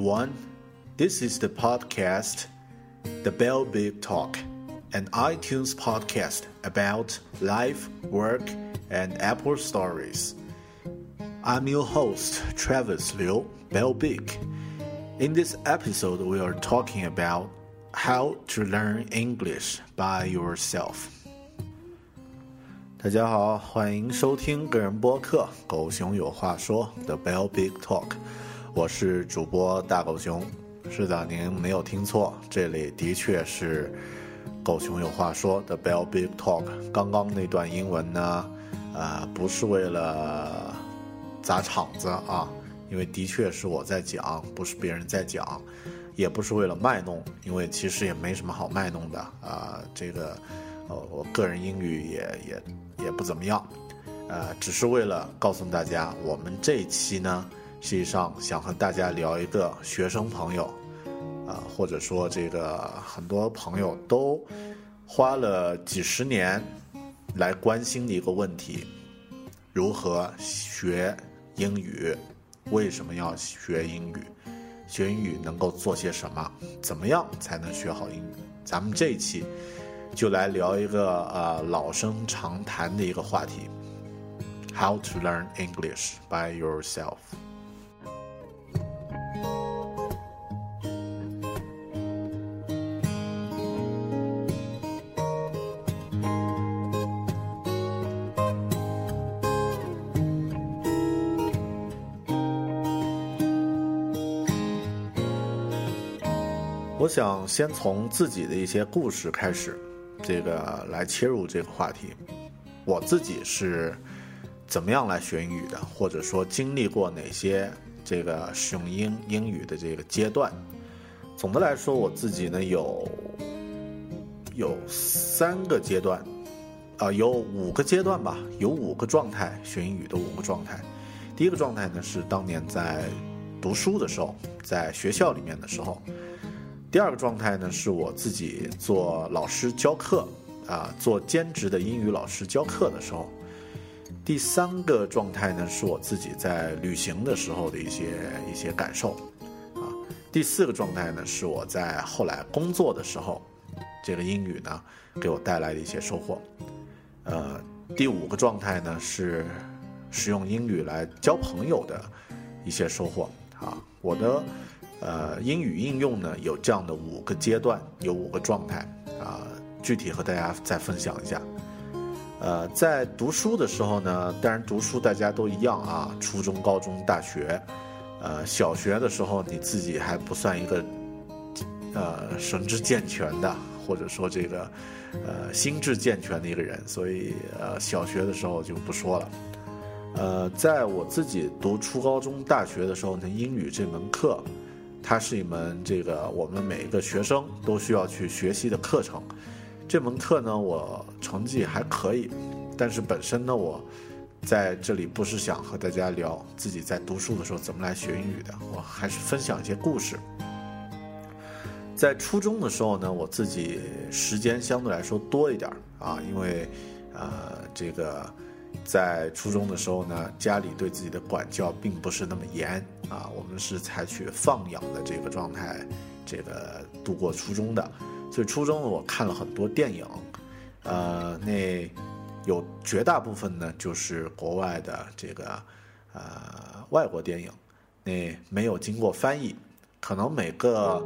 everyone. This is the podcast, The Bell Big Talk, an iTunes podcast about life, work, and Apple stories. I'm your host, Travis Liu, Bell Big. In this episode, we are talking about how to learn English by yourself. 大家好，欢迎收听个人播客《狗熊有话说》的 Bell Big Talk， 我是主播大狗熊。是的，您没有听错，这里的确是《狗熊有话说》的 Bell Big Talk。刚刚那段英文呢，呃，不是为了砸场子啊，因为的确是我在讲，不是别人在讲，也不是为了卖弄，因为其实也没什么好卖弄的啊、这个。呃，我个人英语也也也不怎么样，呃，只是为了告诉大家，我们这一期呢，实际上想和大家聊一个学生朋友，啊、或者说这个很多朋友都花了几十年来关心的一个问题：如何学英语？为什么要学英语？学英语能够做些什么？怎么样才能学好英语？咱们这一期。就来聊一个呃老生常谈的一个话题，How to learn English by yourself。想先从自己的一些故事开始。这个来切入这个话题，我自己是怎么样来学英语的，或者说经历过哪些这个使用英英语的这个阶段。总的来说，我自己呢有有三个阶段，啊、有五个阶段吧，有五个状态学英语的五个状态。第一个状态呢是当年在读书的时候，在学校里面的时候。第二个状态呢，是我自己做老师教课，啊，做兼职的英语老师教课的时候。第三个状态呢，是我自己在旅行的时候的一些一些感受，啊。第四个状态呢，是我在后来工作的时候，这个英语呢给我带来的一些收获。呃，第五个状态呢是使用英语来交朋友的一些收获，啊，我的。呃，英语应用呢有这样的五个阶段，有五个状态啊、具体和大家再分享一下。呃，在读书的时候呢，当然读书大家都一样啊，初中、高中、大学，呃，小学的时候你自己还不算一个呃神志健全的，或者说这个呃心智健全的一个人，所以呃小学的时候就不说了。呃，在我自己读初高中、大学的时候呢，英语这门课。它是一门这个我们每一个学生都需要去学习的课程。这门课呢，我成绩还可以，但是本身呢，我在这里不是想和大家聊自己在读书的时候怎么来学英语的，我还是分享一些故事。在初中的时候呢，我自己时间相对来说多一点啊，因为，呃，这个在初中的时候呢，家里对自己的管教并不是那么严啊，我们是采取放养的这个状态，这个度过初中的，所以初中我看了很多电影，呃，那有绝大部分呢就是国外的这个呃外国电影，那没有经过翻译，可能每个。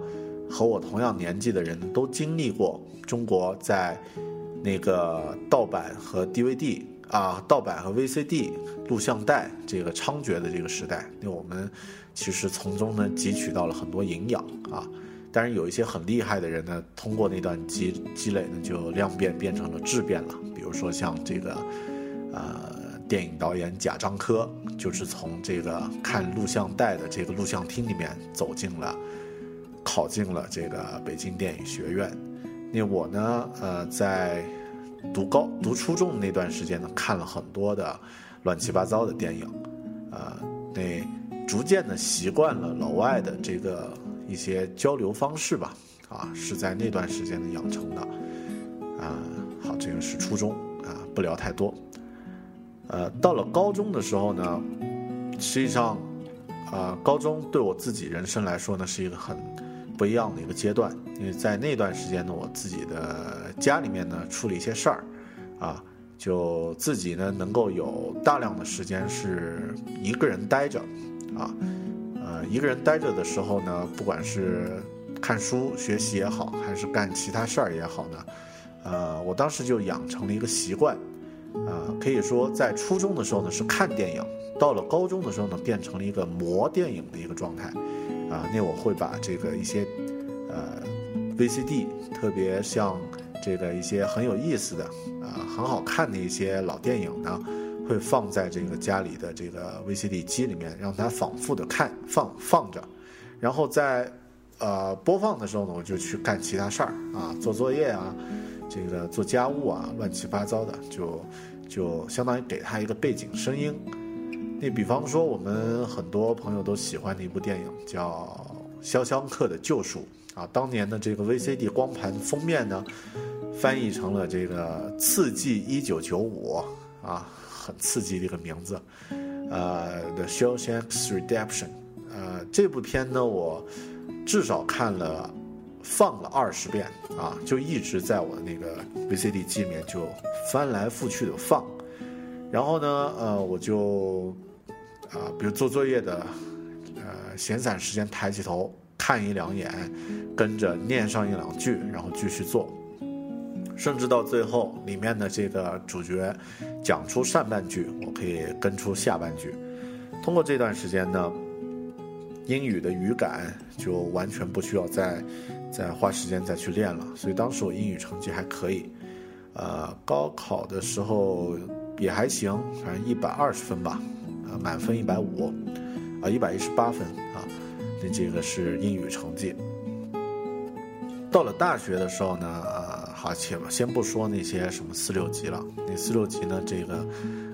和我同样年纪的人都经历过中国在那个盗版和 DVD 啊，盗版和 VCD 录像带这个猖獗的这个时代，那我们其实从中呢汲取到了很多营养啊。当然有一些很厉害的人呢，通过那段积积累呢，就量变变成了质变了。比如说像这个呃电影导演贾樟柯，就是从这个看录像带的这个录像厅里面走进了。考进了这个北京电影学院，那我呢，呃，在读高读初中那段时间呢，看了很多的乱七八糟的电影，呃，那逐渐的习惯了老外的这个一些交流方式吧，啊，是在那段时间的养成的，啊，好，这个是初中啊，不聊太多，呃，到了高中的时候呢，实际上，呃，高中对我自己人生来说呢，是一个很。不一样的一个阶段，因为在那段时间呢，我自己的家里面呢出了一些事儿，啊，就自己呢能够有大量的时间是一个人待着，啊，呃，一个人待着的时候呢，不管是看书学习也好，还是干其他事儿也好呢，呃，我当时就养成了一个习惯，啊，可以说在初中的时候呢是看电影，到了高中的时候呢变成了一个磨电影的一个状态。啊，那我会把这个一些，呃，VCD，特别像这个一些很有意思的，啊，很好看的一些老电影呢，会放在这个家里的这个 VCD 机里面，让它反复的看放放着，然后在呃播放的时候呢，我就去干其他事儿啊，做作业啊，这个做家务啊，乱七八糟的，就就相当于给他一个背景声音。你比方说，我们很多朋友都喜欢的一部电影叫《肖申克的救赎》啊，当年的这个 VCD 光盘封面呢，翻译成了这个《刺激一九九五》啊，很刺激的一个名字，呃，《The Shawshank Redemption》呃，这部片呢，我至少看了放了二十遍啊，就一直在我的那个 VCD 机里面就翻来覆去的放，然后呢，呃，我就。啊，比如做作业的，呃，闲散时间抬起头看一两眼，跟着念上一两句，然后继续做，甚至到最后里面的这个主角讲出上半句，我可以跟出下半句。通过这段时间呢，英语的语感就完全不需要再再花时间再去练了。所以当时我英语成绩还可以，呃，高考的时候也还行，反正一百二十分吧。满分一百五，啊，一百一十八分啊，这个是英语成绩。到了大学的时候呢，呃，好，且先不说那些什么四六级了，那四六级呢，这个，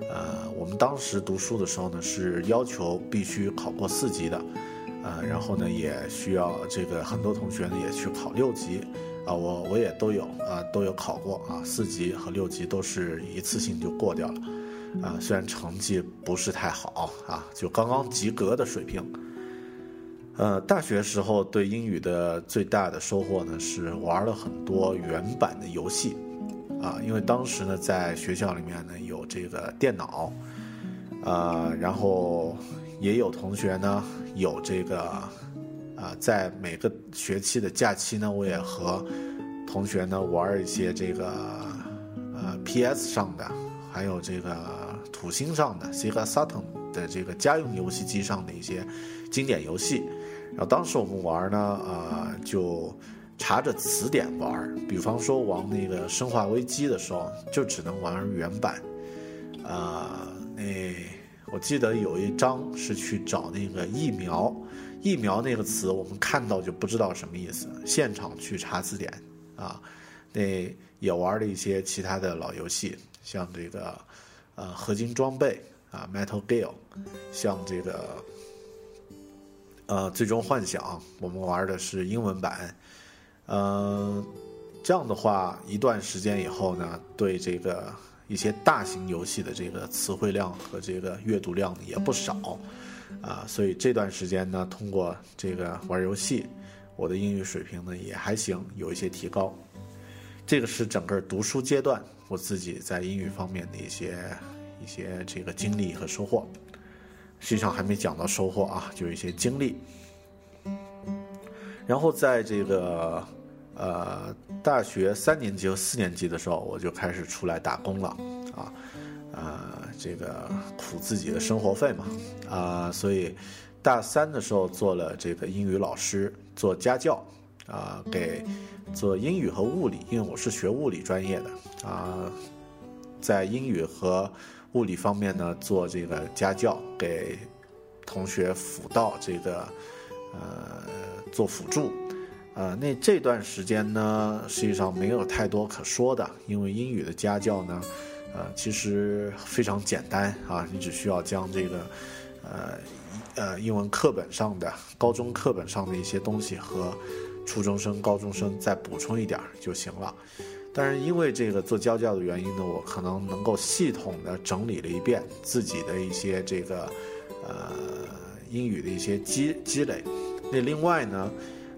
呃，我们当时读书的时候呢，是要求必须考过四级的，呃，然后呢，也需要这个很多同学呢也去考六级，啊，我我也都有啊，都有考过啊，四级和六级都是一次性就过掉了。啊，虽然成绩不是太好啊，就刚刚及格的水平。呃，大学时候对英语的最大的收获呢，是玩了很多原版的游戏，啊，因为当时呢在学校里面呢有这个电脑，呃，然后也有同学呢有这个，啊，在每个学期的假期呢，我也和同学呢玩一些这个，呃，PS 上的。还有这个土星上的 Sega Saturn 的这个家用游戏机上的一些经典游戏，当时我们玩呢，呃，就查着词典玩。比方说玩那个《生化危机》的时候，就只能玩原版。啊，那我记得有一章是去找那个疫苗，疫苗那个词我们看到就不知道什么意思，现场去查字典。啊，那也玩了一些其他的老游戏。像这个，呃，合金装备啊，Metal Gear，像这个呃最终幻想，我们玩的是英文版，嗯，这样的话，一段时间以后呢，对这个一些大型游戏的这个词汇量和这个阅读量也不少，啊，所以这段时间呢，通过这个玩游戏，我的英语水平呢也还行，有一些提高。这个是整个读书阶段我自己在英语方面的一些一些这个经历和收获。实际上还没讲到收获啊，就一些经历。然后在这个呃大学三年级和四年级的时候，我就开始出来打工了啊，呃，这个苦自己的生活费嘛啊，所以大三的时候做了这个英语老师，做家教啊，给做英语和物理，因为我是学物理专业的啊，在英语和物理方面呢，做这个家教，给同学辅导这个呃做辅助。呃，那这段时间呢，实际上没有太多可说的，因为英语的家教呢，呃，其实非常简单啊，你只需要将这个呃呃英文课本上的、高中课本上的一些东西和初中生、高中生再补充一点就行了。但是因为这个做家教的原因呢，我可能能够系统的整理了一遍自己的一些这个呃英语的一些积积累。那另外呢？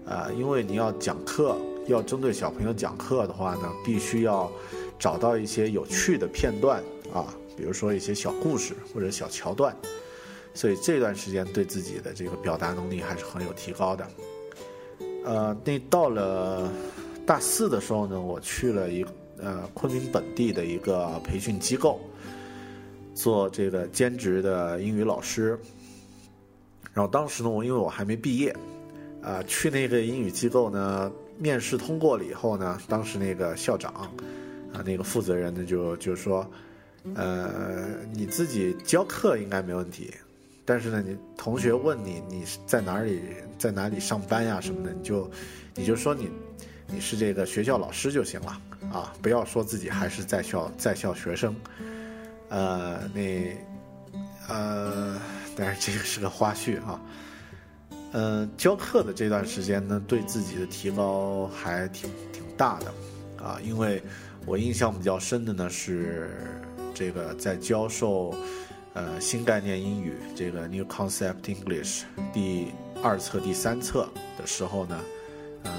呃，因为你要讲课，要针对小朋友讲课的话呢，必须要找到一些有趣的片段啊，比如说一些小故事或者小桥段，所以这段时间对自己的这个表达能力还是很有提高的。呃，那到了大四的时候呢，我去了一呃昆明本地的一个培训机构，做这个兼职的英语老师。然后当时呢，我因为我还没毕业。啊，去那个英语机构呢，面试通过了以后呢，当时那个校长，啊，那个负责人呢就就说，呃，你自己教课应该没问题，但是呢，你同学问你你在哪里在哪里上班呀什么的，你就你就说你你是这个学校老师就行了啊，不要说自己还是在校在校学生，呃，那呃，但是这个是个花絮啊。嗯，教课的这段时间呢，对自己的提高还挺挺大的，啊，因为我印象比较深的呢是这个在教授呃新概念英语这个 New Concept English 第二册第三册的时候呢，呃，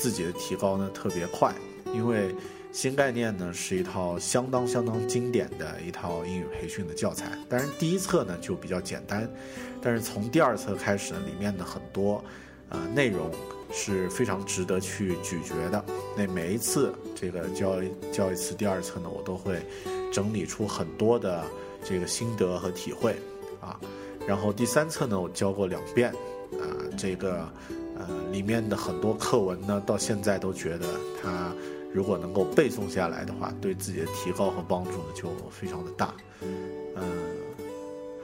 自己的提高呢特别快，因为。新概念呢是一套相当相当经典的一套英语培训的教材，当然第一册呢就比较简单，但是从第二册开始呢，里面的很多，呃内容是非常值得去咀嚼的。那每一次这个教教一次第二册呢，我都会整理出很多的这个心得和体会啊。然后第三册呢，我教过两遍，啊这个呃里面的很多课文呢，到现在都觉得它。如果能够背诵下来的话，对自己的提高和帮助呢就非常的大。嗯，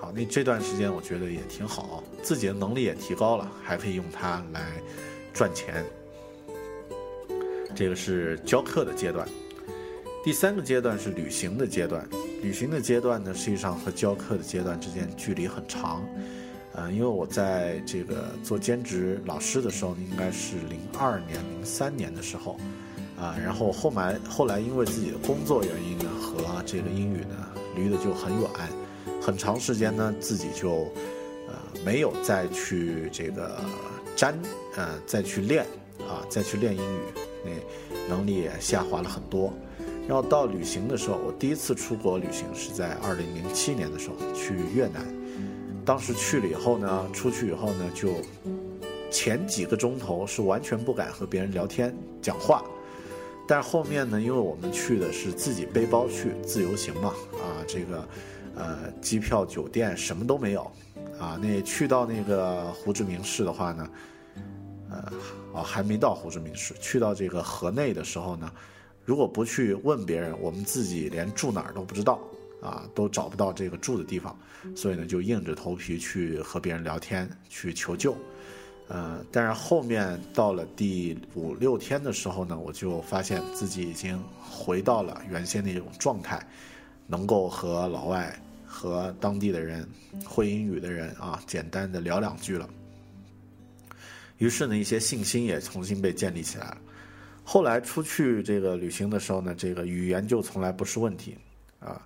好，那这段时间我觉得也挺好，自己的能力也提高了，还可以用它来赚钱。这个是教课的阶段。第三个阶段是旅行的阶段。旅行的阶段呢，实际上和教课的阶段之间距离很长。嗯，因为我在这个做兼职老师的时候，应该是零二年、零三年的时候。啊，然后后来后来因为自己的工作原因呢，和这个英语呢离得就很远，很长时间呢自己就呃没有再去这个沾呃再去练啊再去练英语，那能力也下滑了很多。然后到旅行的时候，我第一次出国旅行是在二零零七年的时候去越南，当时去了以后呢，出去以后呢就前几个钟头是完全不敢和别人聊天讲话。但后面呢，因为我们去的是自己背包去自由行嘛，啊，这个，呃，机票、酒店什么都没有，啊，那去到那个胡志明市的话呢，呃，哦，还没到胡志明市，去到这个河内的时候呢，如果不去问别人，我们自己连住哪儿都不知道，啊，都找不到这个住的地方，所以呢，就硬着头皮去和别人聊天，去求救。呃，但是后面到了第五六天的时候呢，我就发现自己已经回到了原先那种状态，能够和老外和当地的人会英语的人啊，简单的聊两句了。于是呢，一些信心也重新被建立起来了。后来出去这个旅行的时候呢，这个语言就从来不是问题啊。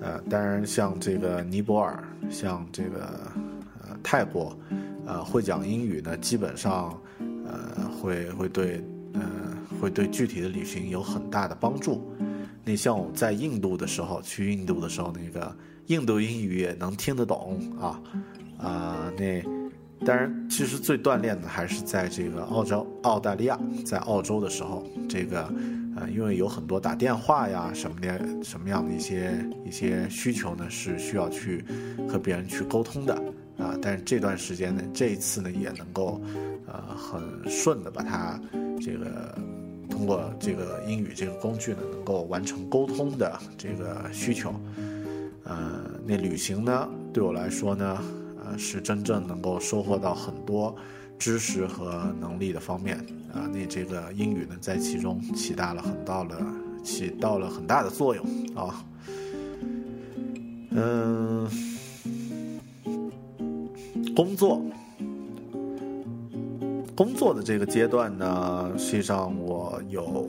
呃，当然像这个尼泊尔，像这个呃泰国，呃会讲英语呢，基本上呃会会对呃会对具体的旅行有很大的帮助。那像我在印度的时候，去印度的时候，那个印度英语也能听得懂啊啊那。当然，其实最锻炼的还是在这个澳洲、澳大利亚，在澳洲的时候，这个，呃，因为有很多打电话呀什么的，什么样的一些一些需求呢，是需要去和别人去沟通的啊。但是这段时间呢，这一次呢，也能够，呃，很顺的把它这个通过这个英语这个工具呢，能够完成沟通的这个需求。呃，那旅行呢，对我来说呢。呃是真正能够收获到很多知识和能力的方面啊，那这个英语呢，在其中起到了很大的起到了很大的作用啊。嗯，工作工作的这个阶段呢，实际上我有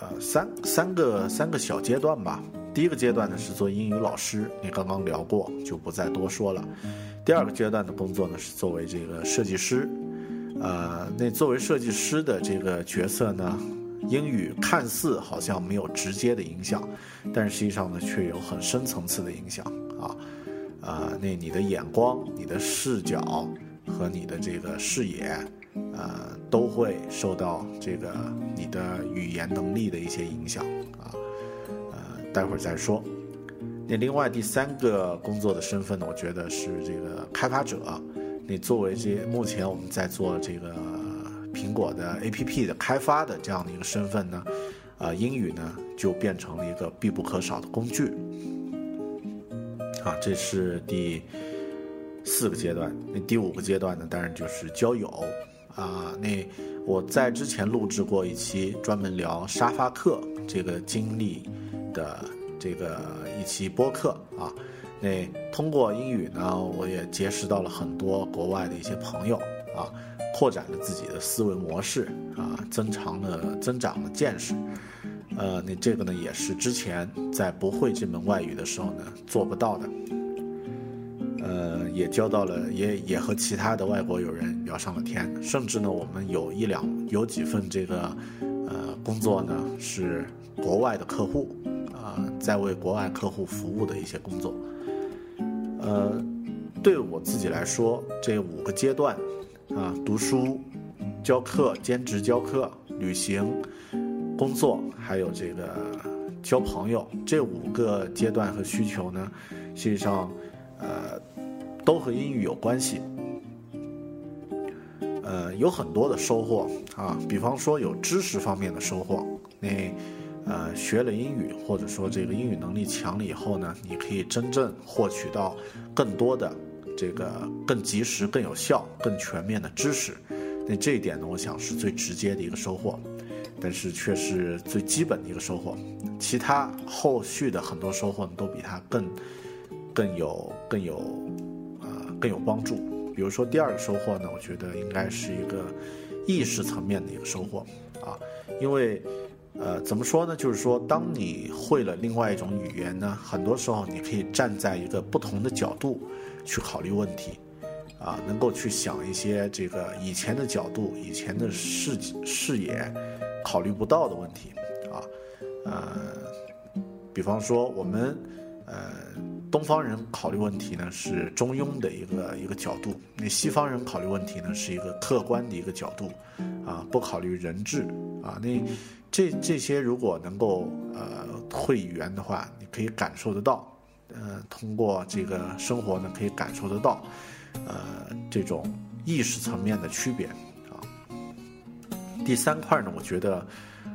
呃三三个三个小阶段吧。第一个阶段呢是做英语老师，你刚刚聊过，就不再多说了。第二个阶段的工作呢是作为这个设计师，呃，那作为设计师的这个角色呢，英语看似好像没有直接的影响，但实际上呢却有很深层次的影响啊，啊，那你的眼光、你的视角和你的这个视野，呃，都会受到这个你的语言能力的一些影响啊，呃，待会儿再说。那另外第三个工作的身份呢，我觉得是这个开发者。你作为这目前我们在做这个苹果的 APP 的开发的这样的一个身份呢，啊，英语呢就变成了一个必不可少的工具。啊，这是第四个阶段。那第五个阶段呢，当然就是交友。啊，那我在之前录制过一期专门聊沙发客这个经历的。这个一期播客啊，那通过英语呢，我也结识到了很多国外的一些朋友啊，扩展了自己的思维模式啊，增长了增长了见识。呃，那这个呢，也是之前在不会这门外语的时候呢做不到的。呃，也交到了，也也和其他的外国友人聊上了天，甚至呢，我们有一两有几份这个呃工作呢是国外的客户。在为国外客户服务的一些工作，呃，对我自己来说，这五个阶段，啊，读书、教课、兼职教课、旅行、工作，还有这个交朋友，这五个阶段和需求呢，实际上，呃，都和英语有关系，呃，有很多的收获啊，比方说有知识方面的收获，那。呃，学了英语，或者说这个英语能力强了以后呢，你可以真正获取到更多的这个更及时、更有效、更全面的知识。那这一点呢，我想是最直接的一个收获，但是却是最基本的一个收获。其他后续的很多收获呢都比它更更有更有呃更有帮助。比如说第二个收获呢，我觉得应该是一个意识层面的一个收获啊，因为。呃，怎么说呢？就是说，当你会了另外一种语言呢，很多时候你可以站在一个不同的角度去考虑问题，啊，能够去想一些这个以前的角度、以前的视视野考虑不到的问题，啊，呃，比方说我们呃东方人考虑问题呢是中庸的一个一个角度，那西方人考虑问题呢是一个客观的一个角度，啊，不考虑人质，啊，那。这这些如果能够呃会语言的话，你可以感受得到，呃，通过这个生活呢，可以感受得到，呃，这种意识层面的区别啊。第三块呢，我觉得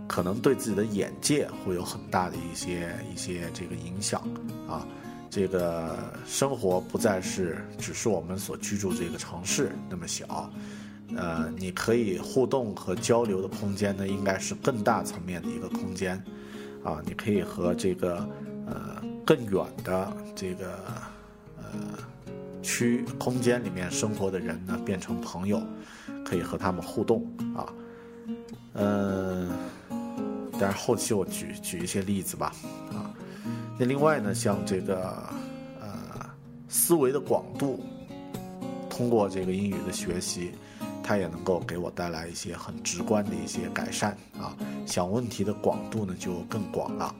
可能对自己的眼界会有很大的一些一些这个影响啊。这个生活不再是只是我们所居住这个城市那么小。呃，你可以互动和交流的空间呢，应该是更大层面的一个空间，啊，你可以和这个呃更远的这个呃区空间里面生活的人呢变成朋友，可以和他们互动啊。嗯，但是后期我举举一些例子吧啊。那另外呢，像这个呃思维的广度，通过这个英语的学习。它也能够给我带来一些很直观的一些改善啊，想问题的广度呢就更广了，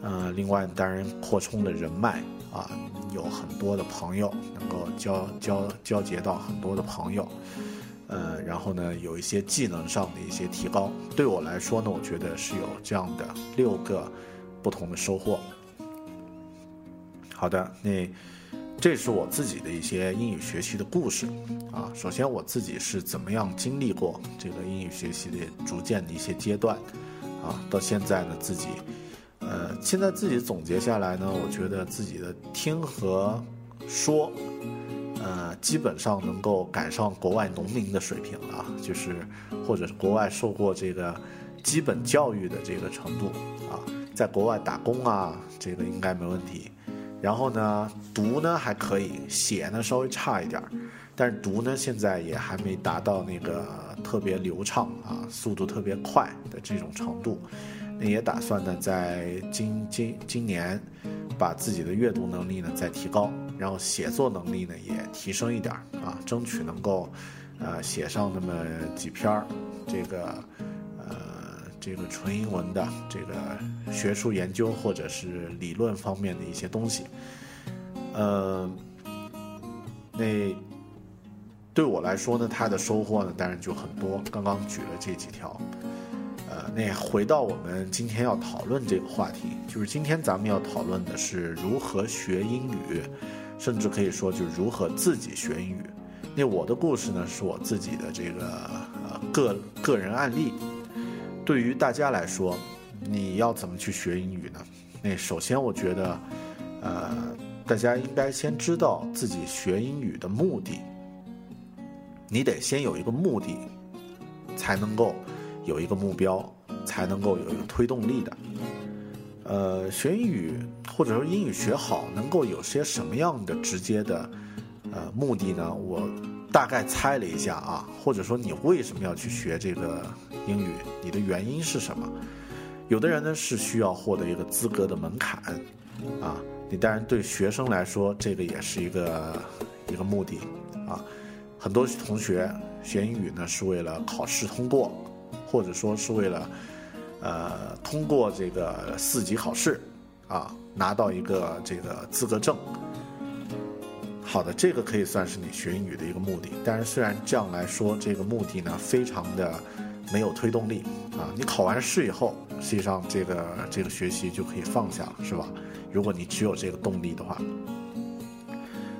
呃，另外当然扩充了人脉啊，有很多的朋友能够交交交结到很多的朋友，呃，然后呢有一些技能上的一些提高，对我来说呢，我觉得是有这样的六个不同的收获。好的，那。这是我自己的一些英语学习的故事，啊，首先我自己是怎么样经历过这个英语学习的逐渐的一些阶段，啊，到现在呢自己，呃，现在自己总结下来呢，我觉得自己的听和说，呃，基本上能够赶上国外农民的水平了，就是或者是国外受过这个基本教育的这个程度，啊，在国外打工啊，这个应该没问题。然后呢，读呢还可以，写呢稍微差一点儿，但是读呢现在也还没达到那个特别流畅啊，速度特别快的这种程度。那也打算呢，在今今今年，把自己的阅读能力呢再提高，然后写作能力呢也提升一点儿啊，争取能够，呃，写上那么几篇儿，这个。这个纯英文的这个学术研究或者是理论方面的一些东西，呃，那对我来说呢，它的收获呢当然就很多。刚刚举了这几条，呃，那回到我们今天要讨论这个话题，就是今天咱们要讨论的是如何学英语，甚至可以说就是如何自己学英语。那我的故事呢，是我自己的这个个个人案例。对于大家来说，你要怎么去学英语呢？那首先，我觉得，呃，大家应该先知道自己学英语的目的。你得先有一个目的，才能够有一个目标，才能够有一个推动力的。呃，学英语或者说英语学好，能够有些什么样的直接的呃目的呢？我。大概猜了一下啊，或者说你为什么要去学这个英语？你的原因是什么？有的人呢是需要获得一个资格的门槛，啊，你当然对学生来说这个也是一个一个目的，啊，很多同学学英语呢是为了考试通过，或者说是为了呃通过这个四级考试，啊，拿到一个这个资格证。好的，这个可以算是你学英语的一个目的。但是虽然这样来说，这个目的呢非常的没有推动力啊。你考完试以后，实际上这个这个学习就可以放下了，是吧？如果你只有这个动力的话，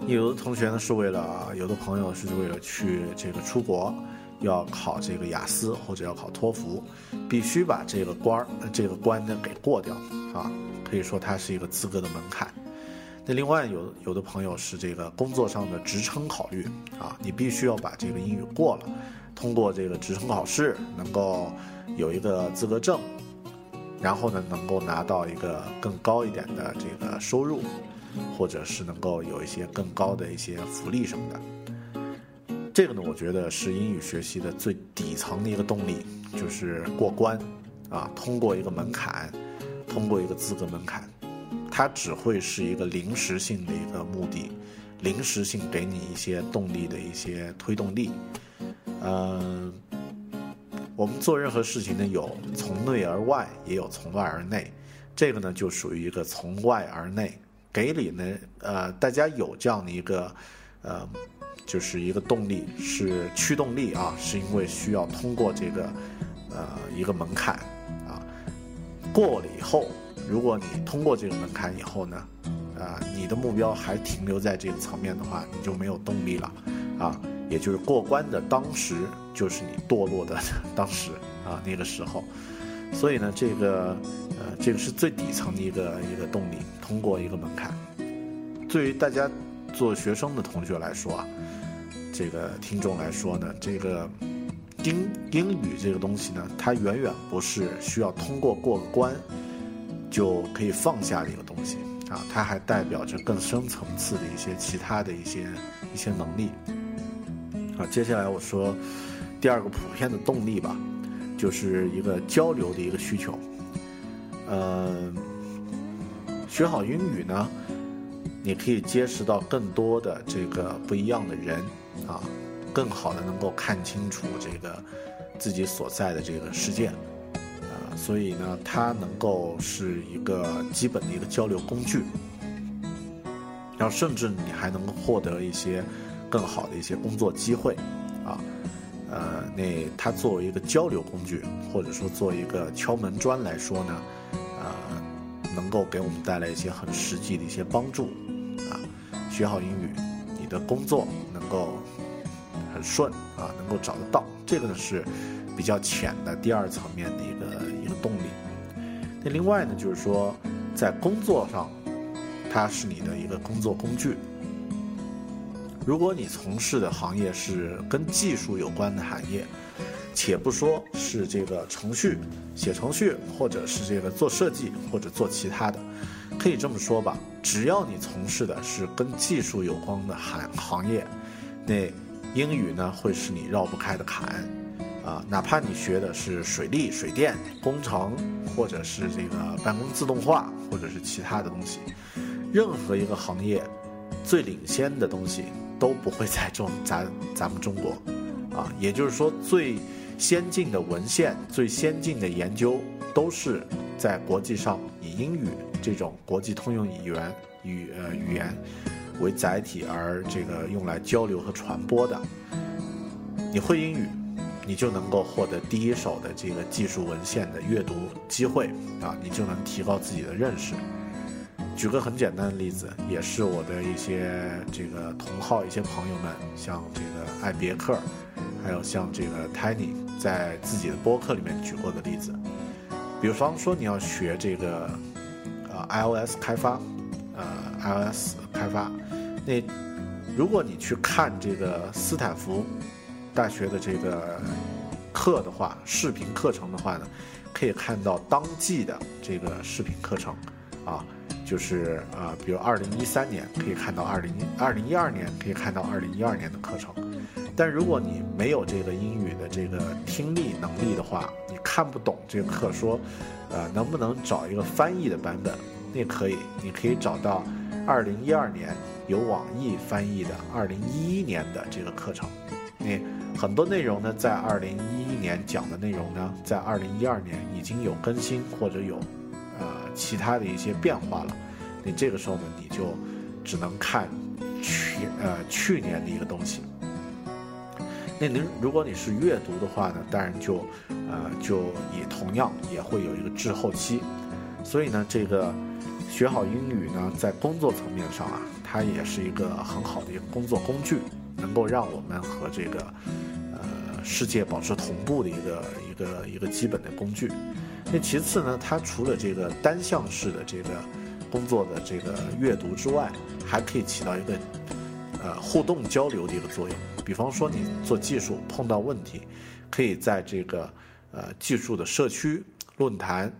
有的同学呢是为了，有的朋友是为了去这个出国，要考这个雅思或者要考托福，必须把这个关儿这个关呢给过掉啊。可以说它是一个资格的门槛。那另外有有的朋友是这个工作上的职称考虑啊，你必须要把这个英语过了，通过这个职称考试，能够有一个资格证，然后呢能够拿到一个更高一点的这个收入，或者是能够有一些更高的一些福利什么的。这个呢，我觉得是英语学习的最底层的一个动力，就是过关啊，通过一个门槛，通过一个资格门槛。它只会是一个临时性的一个目的，临时性给你一些动力的一些推动力。嗯，我们做任何事情呢，有从内而外，也有从外而内。这个呢，就属于一个从外而内。给你呢，呃，大家有这样的一个，呃，就是一个动力，是驱动力啊，是因为需要通过这个，呃，一个门槛啊，过了以后。如果你通过这个门槛以后呢，啊，你的目标还停留在这个层面的话，你就没有动力了，啊，也就是过关的当时就是你堕落的当时啊那个时候，所以呢，这个呃，这个是最底层的一个一个动力，通过一个门槛。对于大家做学生的同学来说啊，这个听众来说呢，这个英英语这个东西呢，它远远不是需要通过过关。就可以放下的一个东西啊，它还代表着更深层次的一些其他的一些一些能力。啊，接下来我说第二个普遍的动力吧，就是一个交流的一个需求。呃，学好英语呢，你可以结识到更多的这个不一样的人啊，更好的能够看清楚这个自己所在的这个世界。啊，所以呢，它能够是一个基本的一个交流工具，然后甚至你还能获得一些更好的一些工作机会，啊，呃，那它作为一个交流工具，或者说作为一个敲门砖来说呢，呃，能够给我们带来一些很实际的一些帮助，啊，学好英语，你的工作能够很顺啊，能够找得到，这个呢是。比较浅的第二层面的一个一个动力。那另外呢，就是说，在工作上，它是你的一个工作工具。如果你从事的行业是跟技术有关的行业，且不说是这个程序写程序，或者是这个做设计，或者做其他的，可以这么说吧，只要你从事的是跟技术有关的行行业，那英语呢会是你绕不开的坎。啊，哪怕你学的是水利、水电工程，或者是这个办公自动化，或者是其他的东西，任何一个行业最领先的东西都不会在中咱咱们中国，啊，也就是说最先进的文献、最先进的研究都是在国际上以英语这种国际通用语言语呃语言为载体而这个用来交流和传播的。你会英语？你就能够获得第一手的这个技术文献的阅读机会啊，你就能提高自己的认识。举个很简单的例子，也是我的一些这个同好一些朋友们，像这个艾别克，还有像这个 Tiny 在自己的播客里面举过的例子。比方说你要学这个呃 iOS 开发，呃 iOS 开发，那如果你去看这个斯坦福。大学的这个课的话，视频课程的话呢，可以看到当季的这个视频课程，啊，就是啊，比如二零一三年可以看到二零二零一二年可以看到二零一二年的课程，但如果你没有这个英语的这个听力能力的话，你看不懂这个课，说，呃，能不能找一个翻译的版本？那可以，你可以找到二零一二年由网易翻译的二零一一年的这个课程，那。很多内容呢，在二零一一年讲的内容呢，在二零一二年已经有更新或者有，其他的一些变化了。你这个时候呢，你就只能看去呃去年的一个东西。那您如果你是阅读的话呢，当然就呃就也同样也会有一个滞后期。所以呢，这个学好英语呢，在工作层面上啊，它也是一个很好的一个工作工具。能够让我们和这个，呃，世界保持同步的一个一个一个基本的工具。那其次呢，它除了这个单向式的这个工作的这个阅读之外，还可以起到一个呃互动交流的一个作用。比方说，你做技术碰到问题，可以在这个呃技术的社区论坛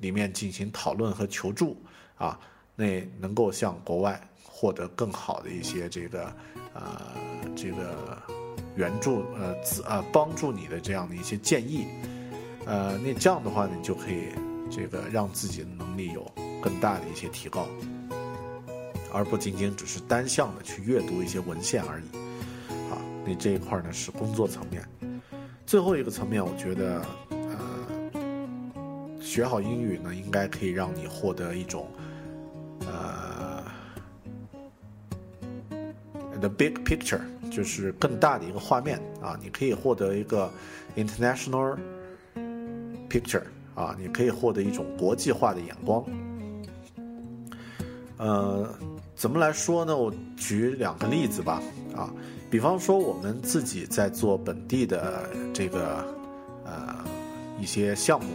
里面进行讨论和求助啊，那能够向国外获得更好的一些这个。呃，这个援助呃资呃帮助你的这样的一些建议，呃，那这样的话，你就可以这个让自己的能力有更大的一些提高，而不仅仅只是单向的去阅读一些文献而已。好，那这一块呢是工作层面，最后一个层面，我觉得呃，学好英语呢，应该可以让你获得一种呃。The big picture 就是更大的一个画面啊，你可以获得一个 international picture 啊，你可以获得一种国际化的眼光。呃，怎么来说呢？我举两个例子吧啊，比方说我们自己在做本地的这个呃一些项目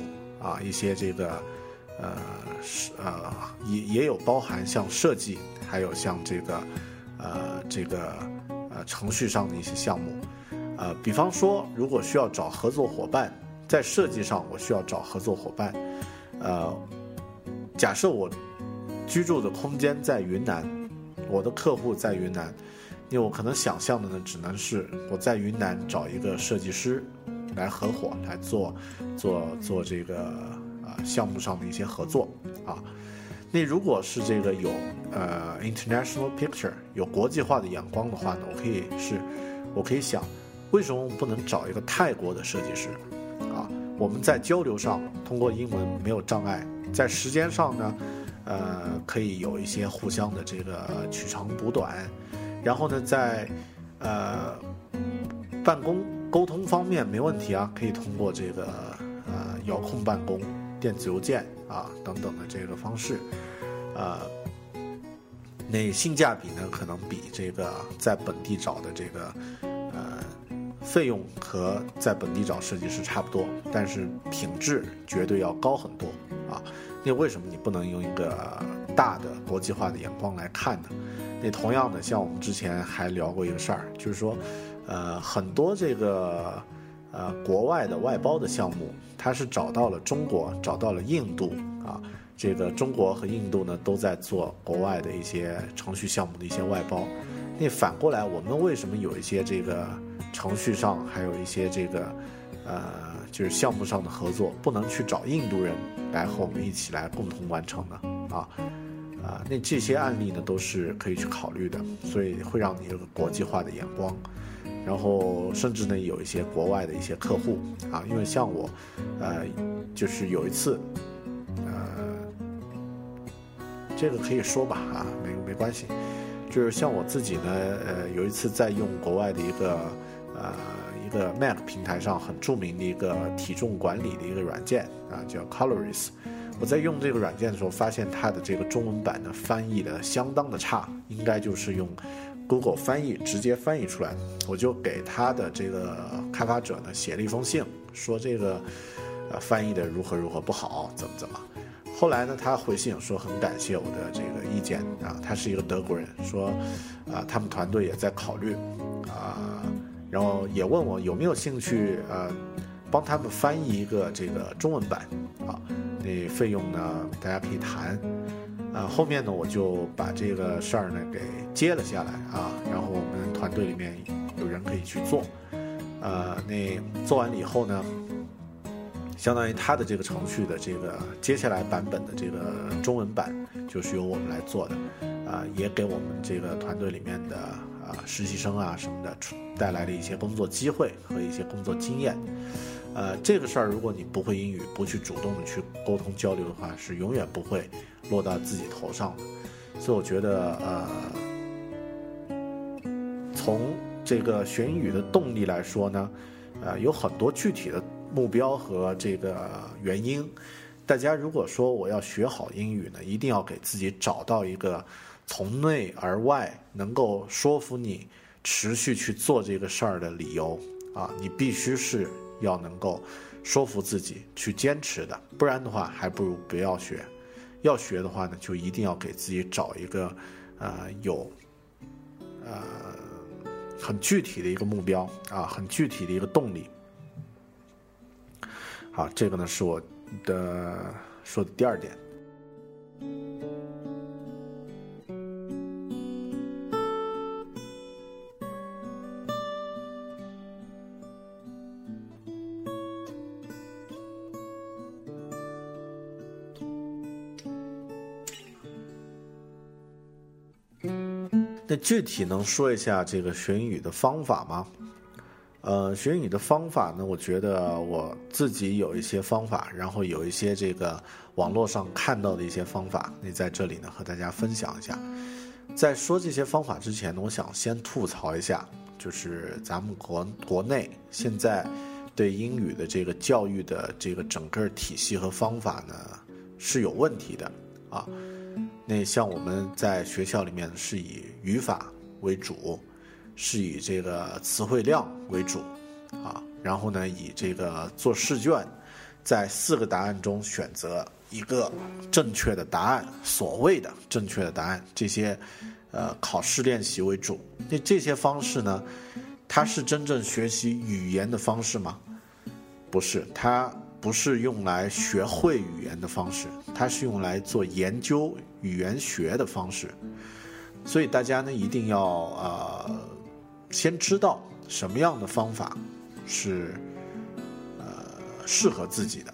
啊，一些这个呃是呃也也有包含像设计，还有像这个。呃，这个呃程序上的一些项目，呃，比方说，如果需要找合作伙伴，在设计上我需要找合作伙伴，呃，假设我居住的空间在云南，我的客户在云南，因为我可能想象的呢，只能是我在云南找一个设计师来合伙来做，做做这个啊项目上的一些合作啊。那如果是这个有呃 international picture 有国际化的眼光的话呢，我可以是，我可以想，为什么不能找一个泰国的设计师？我们在交流上通过英文没有障碍，在时间上呢，呃，可以有一些互相的这个取长补短，然后呢，在呃办公沟通方面没问题啊，可以通过这个呃遥控办公。电子邮件啊等等的这个方式，呃，那性价比呢可能比这个在本地找的这个费用和在本地找设计师差不多，但是品质绝对要高很多啊。那为什么你不能用一个大的国际化的眼光来看呢？那同样的，像我们之前还聊过一个事儿，就是说，呃，很多这个。呃，国外的外包的项目，它是找到了中国，找到了印度啊。这个中国和印度呢，都在做国外的一些程序项目的一些外包。那反过来，我们为什么有一些这个程序上，还有一些这个呃，就是项目上的合作，不能去找印度人来和我们一起来共同完成的？啊啊，那这些案例呢，都是可以去考虑的，所以会让你有个国际化的眼光。然后甚至呢，有一些国外的一些客户啊，因为像我，呃，就是有一次，呃，这个可以说吧啊，没没关系，就是像我自己呢，呃，有一次在用国外的一个呃一个 Mac 平台上很著名的一个体重管理的一个软件啊，叫 Calories，我在用这个软件的时候，发现它的这个中文版的翻译的相当的差，应该就是用。Google 翻译直接翻译出来，我就给他的这个开发者呢写了一封信，说这个，呃，翻译的如何如何不好，怎么怎么。后来呢，他回信说很感谢我的这个意见啊，他是一个德国人，说，啊，他们团队也在考虑，啊，然后也问我有没有兴趣，呃，帮他们翻译一个这个中文版，啊，那费用呢大家可以谈。啊，后面呢，我就把这个事儿呢给接了下来啊，然后我们团队里面有人可以去做，呃，那做完了以后呢，相当于他的这个程序的这个接下来版本的这个中文版就是由我们来做的，啊，也给我们这个团队里面的啊实习生啊什么的带来了一些工作机会和一些工作经验。呃，这个事儿，如果你不会英语，不去主动的去沟通交流的话，是永远不会落到自己头上的。所以我觉得，呃，从这个学英语的动力来说呢，呃，有很多具体的目标和这个原因。大家如果说我要学好英语呢，一定要给自己找到一个从内而外能够说服你持续去做这个事儿的理由啊，你必须是。要能够说服自己去坚持的，不然的话，还不如不要学。要学的话呢，就一定要给自己找一个，呃，有，呃，很具体的一个目标啊，很具体的一个动力。好，这个呢是我的说的第二点。那具体能说一下这个学英语的方法吗？呃，学英语的方法呢，我觉得我自己有一些方法，然后有一些这个网络上看到的一些方法，那在这里呢和大家分享一下。在说这些方法之前呢，我想先吐槽一下，就是咱们国国内现在对英语的这个教育的这个整个体系和方法呢是有问题的啊。那像我们在学校里面是以语法为主，是以这个词汇量为主，啊，然后呢以这个做试卷，在四个答案中选择一个正确的答案，所谓的正确的答案，这些，呃，考试练习为主。那这些方式呢，它是真正学习语言的方式吗？不是，它不是用来学会语言的方式，它是用来做研究。语言学的方式，所以大家呢一定要呃先知道什么样的方法是呃适合自己的。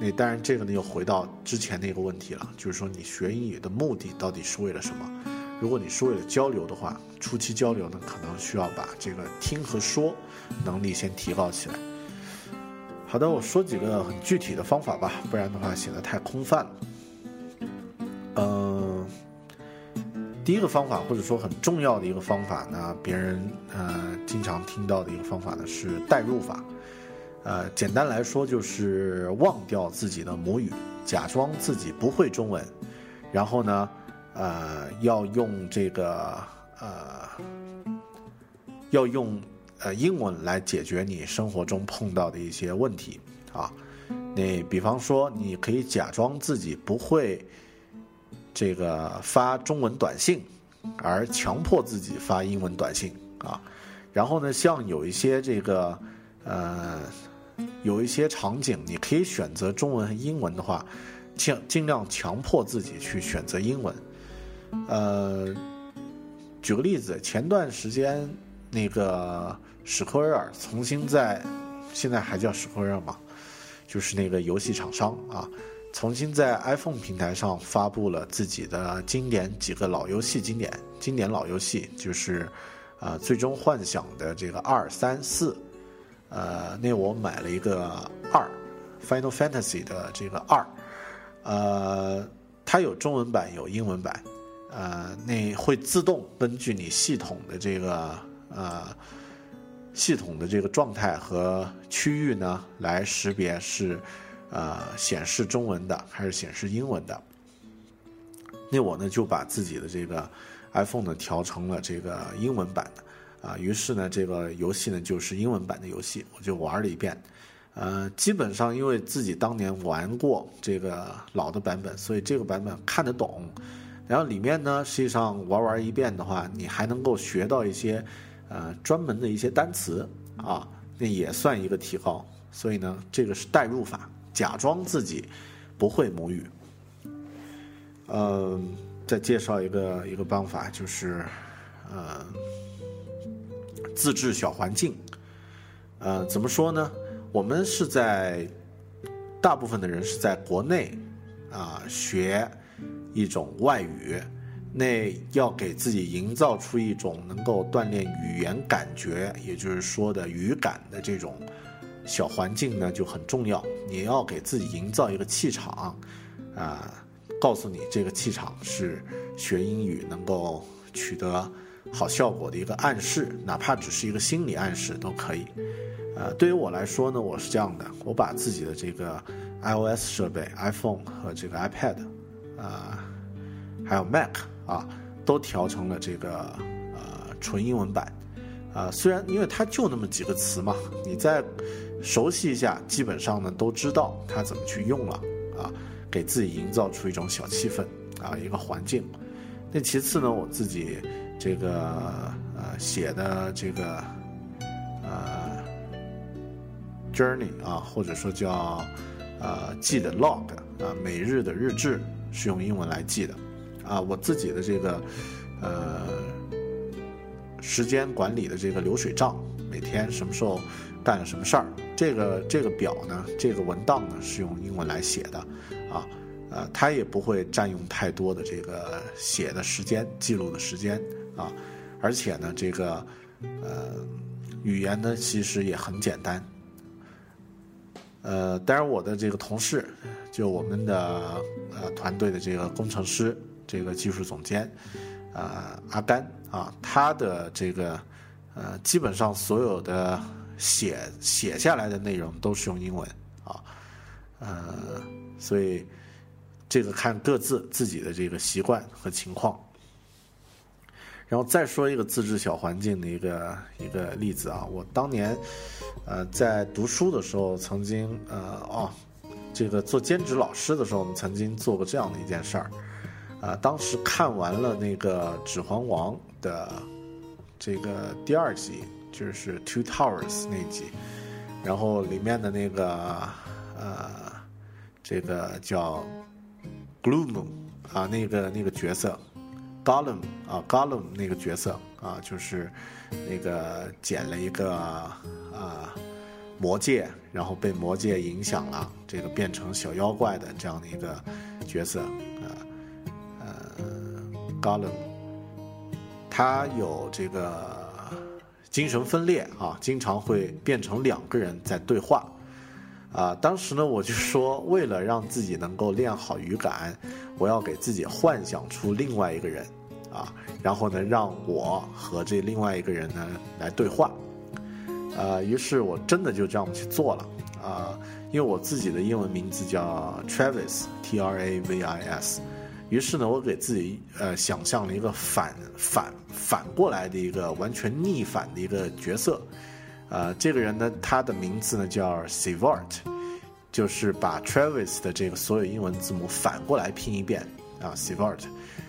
那当然，这个呢又回到之前那个问题了，就是说你学英语的目的到底是为了什么？如果你是为了交流的话，初期交流呢可能需要把这个听和说能力先提高起来。好的，我说几个很具体的方法吧，不然的话显得太空泛了。嗯，第一个方法或者说很重要的一个方法呢，别人呃经常听到的一个方法呢是代入法。呃，简单来说就是忘掉自己的母语，假装自己不会中文，然后呢，呃，要用这个呃，要用呃英文来解决你生活中碰到的一些问题啊。那比方说，你可以假装自己不会这个发中文短信，而强迫自己发英文短信啊。然后呢，像有一些这个呃。有一些场景，你可以选择中文和英文的话，尽尽量强迫自己去选择英文。呃，举个例子，前段时间那个史克威尔重新在，现在还叫史克威尔吗？就是那个游戏厂商啊，重新在 iPhone 平台上发布了自己的经典几个老游戏经典经典老游戏，就是啊，最终幻想的这个二三四。呃，那我买了一个二，Final Fantasy 的这个二，呃，它有中文版有英文版，呃，那会自动根据你系统的这个呃系统的这个状态和区域呢，来识别是呃显示中文的还是显示英文的。那我呢就把自己的这个 iPhone 呢调成了这个英文版的。啊，于是呢，这个游戏呢就是英文版的游戏，我就玩了一遍。呃，基本上因为自己当年玩过这个老的版本，所以这个版本看得懂。然后里面呢，实际上玩玩一遍的话，你还能够学到一些呃专门的一些单词啊，那也算一个提高。所以呢，这个是代入法，假装自己不会母语。嗯，再介绍一个一个方法，就是呃。自制小环境，呃，怎么说呢？我们是在大部分的人是在国内啊学一种外语，那要给自己营造出一种能够锻炼语言感觉，也就是说的语感的这种小环境呢，就很重要。你要给自己营造一个气场，啊，告诉你这个气场是学英语能够取得。好效果的一个暗示，哪怕只是一个心理暗示都可以。呃，对于我来说呢，我是这样的，我把自己的这个 iOS 设备 iPhone 和这个 iPad，啊，还有 Mac 啊，都调成了这个呃纯英文版。啊，虽然因为它就那么几个词嘛，你在熟悉一下，基本上呢都知道它怎么去用了啊，给自己营造出一种小气氛啊，一个环境。那其次呢，我自己。这个呃写的这个呃 journey 啊，或者说叫呃记的 log 啊，每日的日志是用英文来记的啊。我自己的这个呃时间管理的这个流水账，每天什么时候干了什么事儿，这个这个表呢，这个文档呢是用英文来写的啊。呃，它也不会占用太多的这个写的时间、记录的时间。啊，而且呢，这个呃，语言呢其实也很简单。呃，当然我的这个同事，就我们的呃团队的这个工程师，这个技术总监，啊阿甘啊，他的这个呃基本上所有的写写下来的内容都是用英文啊，呃，所以这个看各自自己的这个习惯和情况。然后再说一个自制小环境的一个一个例子啊，我当年，呃，在读书的时候，曾经呃哦，这个做兼职老师的时候，我们曾经做过这样的一件事儿，啊，当时看完了那个《指环王》的这个第二集，就是《Two Towers》那集，然后里面的那个呃，这个叫 Gloom 啊，那个那个角色，Gollum 啊，Gollum 那个角色啊，就是那个捡了一个啊魔戒，然后被魔戒影响了，这个变成小妖怪的这样的一个角色啊，呃，Gollum，他有这个精神分裂啊，经常会变成两个人在对话。啊，当时呢，我就说，为了让自己能够练好语感，我要给自己幻想出另外一个人，啊，然后呢，让我和这另外一个人呢来对话，呃，于是我真的就这样去做了，啊，因为我自己的英文名字叫 Travis，T R A V I S，于是呢，我给自己呃想象了一个反反反过来的一个完全逆反的一个角色。呃，这个人呢，他的名字呢叫 Sivart，就是把 Travis 的这个所有英文字母反过来拼一遍啊，Sivart。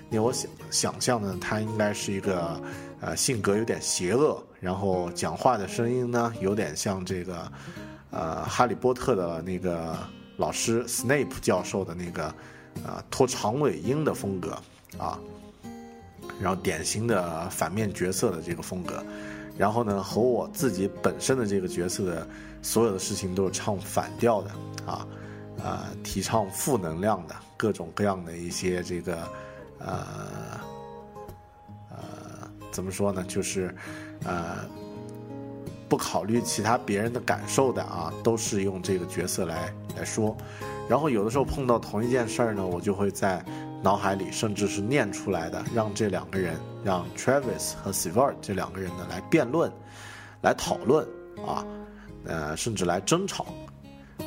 那我想想象呢，他应该是一个呃性格有点邪恶，然后讲话的声音呢有点像这个呃哈利波特的那个老师 Snape 教授的那个啊拖长尾音的风格啊，然后典型的反面角色的这个风格。然后呢，和我自己本身的这个角色的所有的事情都是唱反调的啊，呃，提倡负能量的各种各样的一些这个，呃，呃，怎么说呢？就是呃，不考虑其他别人的感受的啊，都是用这个角色来来说。然后有的时候碰到同一件事儿呢，我就会在。脑海里甚至是念出来的，让这两个人，让 Travis 和 Sivert 这两个人呢来辩论，来讨论啊，呃，甚至来争吵，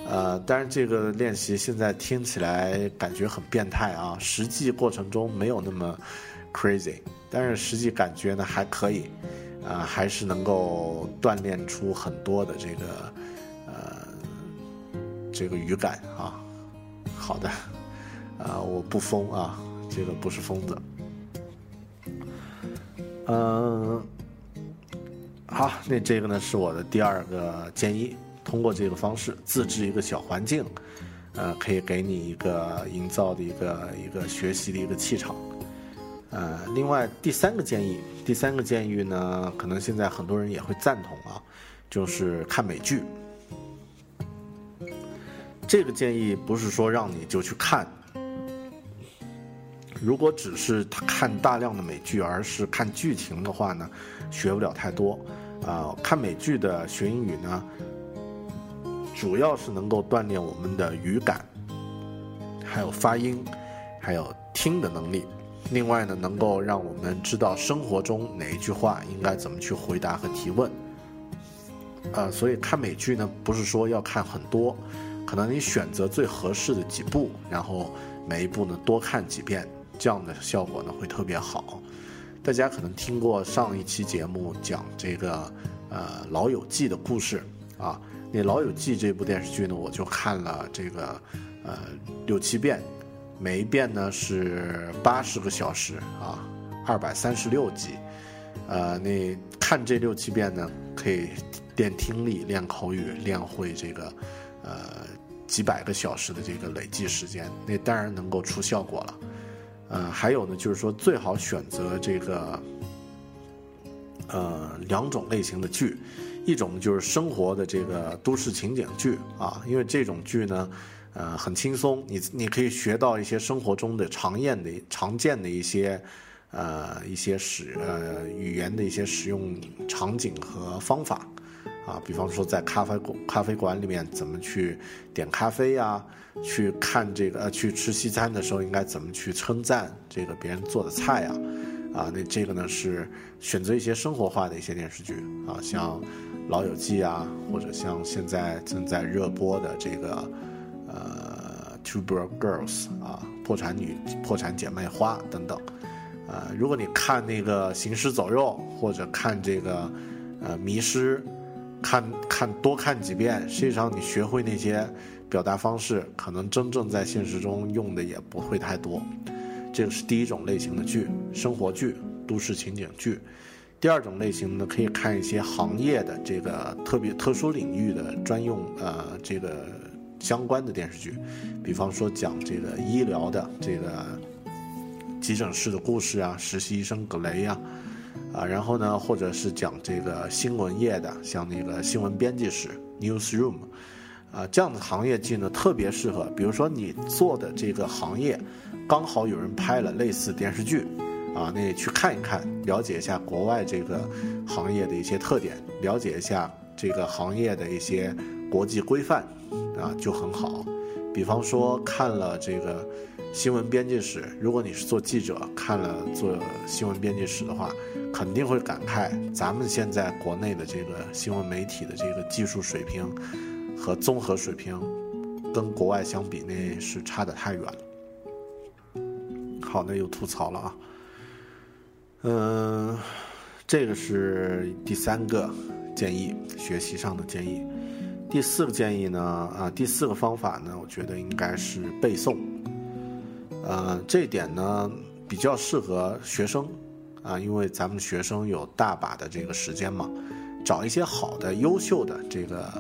呃，当然这个练习现在听起来感觉很变态啊，实际过程中没有那么 crazy，但是实际感觉呢还可以，啊，还是能够锻炼出很多的这个呃这个语感啊，好的。啊，我不疯啊，这个不是疯子。嗯，好，那这个呢是我的第二个建议，通过这个方式自制一个小环境，呃，可以给你一个营造的一个一个学习的一个气场。呃，另外第三个建议，第三个建议呢，可能现在很多人也会赞同啊，就是看美剧。这个建议不是说让你就去看。如果只是看大量的美剧，而是看剧情的话呢，学不了太多。啊，看美剧的学英语呢，主要是能够锻炼我们的语感，还有发音，还有听的能力。另外呢，能够让我们知道生活中哪一句话应该怎么去回答和提问。啊，所以看美剧呢，不是说要看很多，可能你选择最合适的几部，然后每一部呢多看几遍。这样的效果呢会特别好。大家可能听过上一期节目讲这个呃《老友记》的故事啊，那《老友记》这部电视剧呢，我就看了这个呃六七遍，每一遍呢是八十个小时啊，二百三十六集。呃，那看这六七遍呢，可以练听力、练口语、练会这个呃几百个小时的这个累计时间，那当然能够出效果了。呃，还有呢，就是说最好选择这个，呃，两种类型的剧，一种就是生活的这个都市情景剧啊，因为这种剧呢，呃，很轻松，你你可以学到一些生活中的常见的、常见的一些，呃，一些使呃语言的一些使用场景和方法。啊，比方说在咖啡馆咖啡馆里面怎么去点咖啡呀？去看这个呃，去吃西餐的时候应该怎么去称赞这个别人做的菜呀？啊，那这个呢是选择一些生活化的一些电视剧啊，像《老友记》啊，或者像现在正在热播的这个呃《Two Broke Girls》啊，《破产女破产姐妹花》等等。呃，如果你看那个《行尸走肉》或者看这个呃《迷失》。看看多看几遍，实际上你学会那些表达方式，可能真正在现实中用的也不会太多。这个是第一种类型的剧，生活剧、都市情景剧。第二种类型呢，可以看一些行业的这个特别特殊领域的专用呃这个相关的电视剧，比方说讲这个医疗的这个急诊室的故事啊，实习医生葛雷呀，啊然后呢，或者是讲这个新闻业的，像那个新闻编辑室 （newsroom），啊，这样的行业剧呢，特别适合。比如说你做的这个行业，刚好有人拍了类似电视剧，啊，那去看一看，了解一下国外这个行业的一些特点，了解一下这个行业的一些国际规范，啊，就很好。比方说看了这个新闻编辑室，如果你是做记者，看了做新闻编辑室的话，肯定会感慨咱们现在国内的这个新闻媒体的这个技术水平和综合水平，跟国外相比那是差得太远了。好，那又吐槽了啊。嗯，这个是第三个建议，学习上的建议。第四个建议呢，啊，第四个方法呢，我觉得应该是背诵，呃，这点呢比较适合学生，啊，因为咱们学生有大把的这个时间嘛，找一些好的、优秀的这个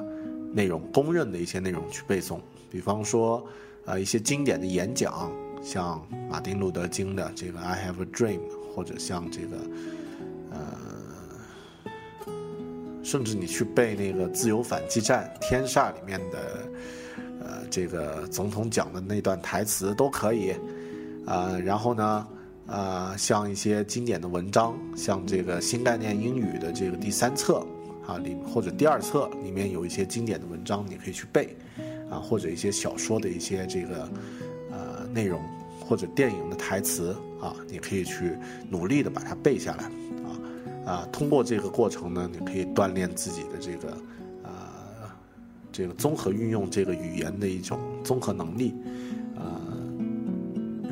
内容，公认的一些内容去背诵，比方说，呃，一些经典的演讲，像马丁·路德·金的这个《I Have a Dream》，或者像这个，呃。甚至你去背那个《自由反击战》《天煞》里面的，呃，这个总统讲的那段台词都可以，啊，然后呢，啊，像一些经典的文章，像这个新概念英语的这个第三册啊里或者第二册里面有一些经典的文章，你可以去背，啊，或者一些小说的一些这个呃内容，或者电影的台词啊，你可以去努力的把它背下来。啊啊，通过这个过程呢，你可以锻炼自己的这个，呃，这个综合运用这个语言的一种综合能力。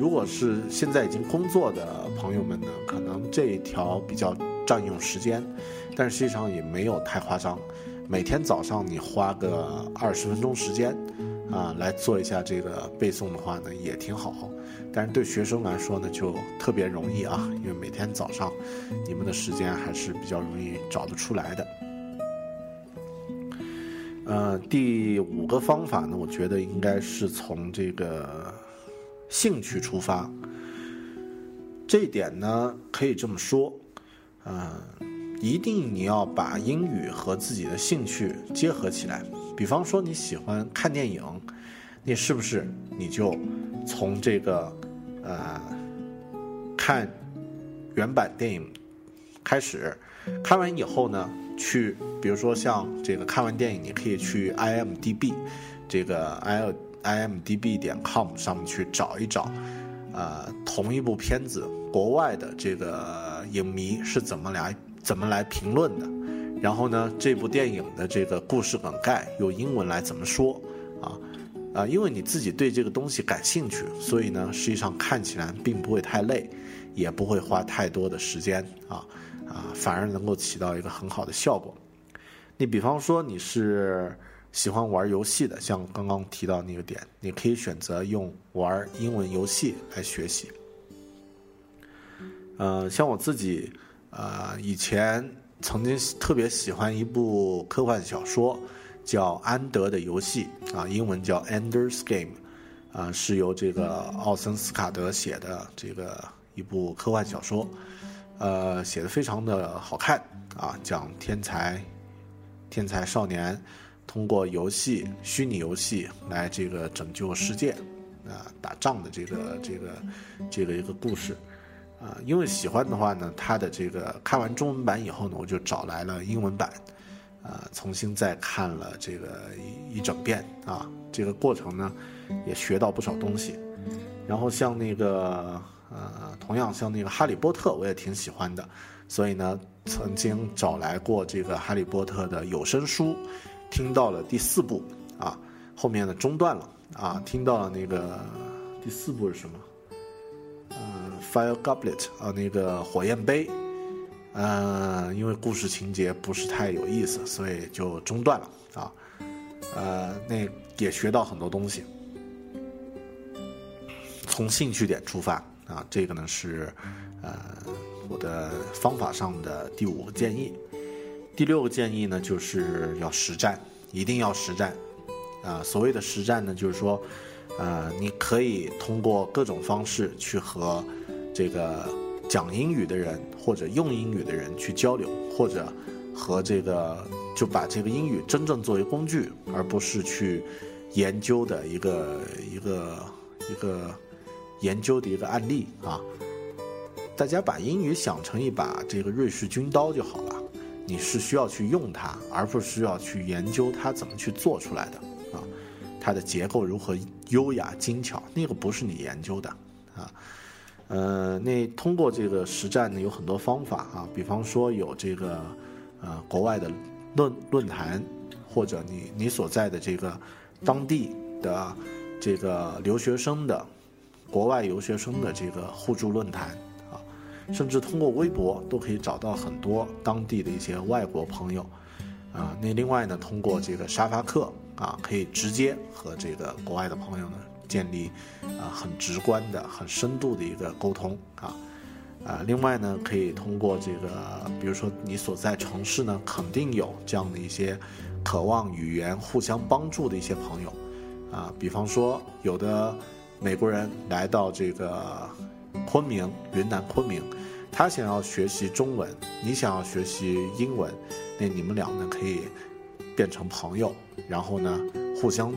如果是现在已经工作的朋友们呢，可能这一条比较占用时间，但实际上也没有太夸张。每天早上你花个二十分钟时间，啊，来做一下这个背诵的话呢，也挺好。但是对学生来说呢，就特别容易啊，因为每天早上，你们的时间还是比较容易找得出来的。呃，第五个方法呢，我觉得应该是从这个兴趣出发。这一点呢，可以这么说，嗯，一定你要把英语和自己的兴趣结合起来。比方说你喜欢看电影，你是不是你就？从这个，呃，看原版电影开始，看完以后呢，去比如说像这个看完电影，你可以去 IMDB 这个 i IMDB 点 com 上面去找一找，呃，同一部片子国外的这个影迷是怎么来怎么来评论的，然后呢，这部电影的这个故事梗概用英文来怎么说啊？啊，因为你自己对这个东西感兴趣，所以呢，实际上看起来并不会太累，也不会花太多的时间啊啊，反而能够起到一个很好的效果。你比方说你是喜欢玩游戏的，像刚刚提到那个点，你可以选择用玩英文游戏来学习。呃，像我自己，呃，以前曾经特别喜欢一部科幻小说。叫安德的游戏啊，英文叫 Ender's Game，啊，是由这个奥森斯卡德写的这个一部科幻小说，呃，写的非常的好看啊，讲天才天才少年通过游戏虚拟游戏来这个拯救世界啊，打仗的这个这个这个一个故事啊，因为喜欢的话呢，他的这个看完中文版以后呢，我就找来了英文版。啊，重新再看了这个一一整遍啊，这个过程呢，也学到不少东西。然后像那个呃，同样像那个《哈利波特》，我也挺喜欢的，所以呢，曾经找来过这个《哈利波特》的有声书，听到了第四部啊，后面呢中断了啊，听到了那个第四部是什么？嗯，《Fire Goblet》啊，那个火焰杯。嗯，因为故事情节不是太有意思，所以就中断了啊。呃，那也学到很多东西。从兴趣点出发啊，这个呢是呃我的方法上的第五个建议。第六个建议呢，就是要实战，一定要实战啊。所谓的实战呢，就是说，呃，你可以通过各种方式去和这个讲英语的人或者用英语的人去交流，或者和这个就把这个英语真正作为工具，而不是去研究的一个一个一个研究的一个案例啊。大家把英语想成一把这个瑞士军刀就好了，你是需要去用它，而不是需要去研究它怎么去做出来的啊，它的结构如何优雅精巧，那个不是你研究的啊。呃，那通过这个实战呢，有很多方法啊，比方说有这个呃国外的论论坛，或者你你所在的这个当地的这个留学生的国外留学生的这个互助论坛。甚至通过微博都可以找到很多当地的一些外国朋友，啊，那另外呢，通过这个沙发客啊，可以直接和这个国外的朋友呢建立啊很直观的、很深度的一个沟通啊，啊，另外呢，可以通过这个，比如说你所在城市呢，肯定有这样的一些渴望语言互相帮助的一些朋友，啊，比方说有的美国人来到这个昆明，云南昆明。他想要学习中文，你想要学习英文，那你们俩呢可以变成朋友，然后呢互相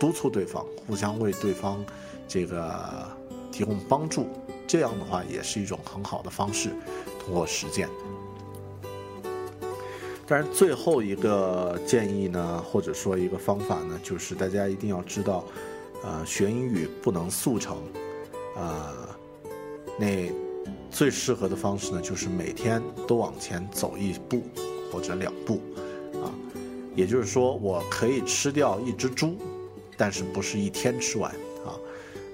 督促对方，互相为对方这个提供帮助，这样的话也是一种很好的方式，通过实践。但是，最后一个建议呢，或者说一个方法呢，就是大家一定要知道，呃，学英语不能速成，呃，那。最适合的方式呢，就是每天都往前走一步或者两步，啊，也就是说，我可以吃掉一只猪，但是不是一天吃完啊，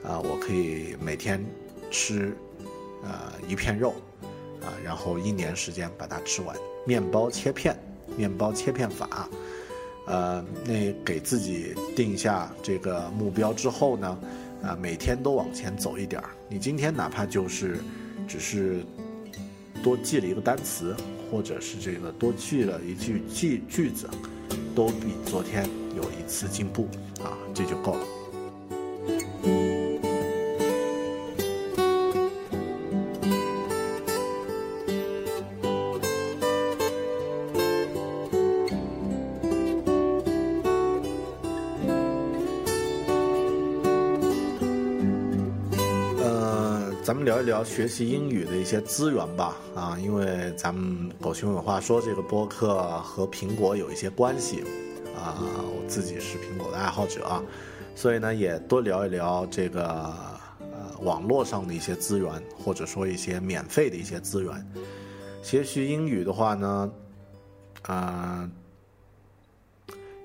啊，我可以每天吃，呃，一片肉，啊，然后一年时间把它吃完。面包切片，面包切片法，呃，那给自己定下这个目标之后呢，啊，每天都往前走一点儿。你今天哪怕就是。只是多记了一个单词，或者是这个多记了一句句句子，都比昨天有一次进步啊，这就够了。咱们聊一聊学习英语的一些资源吧，啊，因为咱们狗熊有话说，这个播客和苹果有一些关系，啊，我自己是苹果的爱好者，啊，所以呢，也多聊一聊这个呃网络上的一些资源，或者说一些免费的一些资源。学习英语的话呢，啊，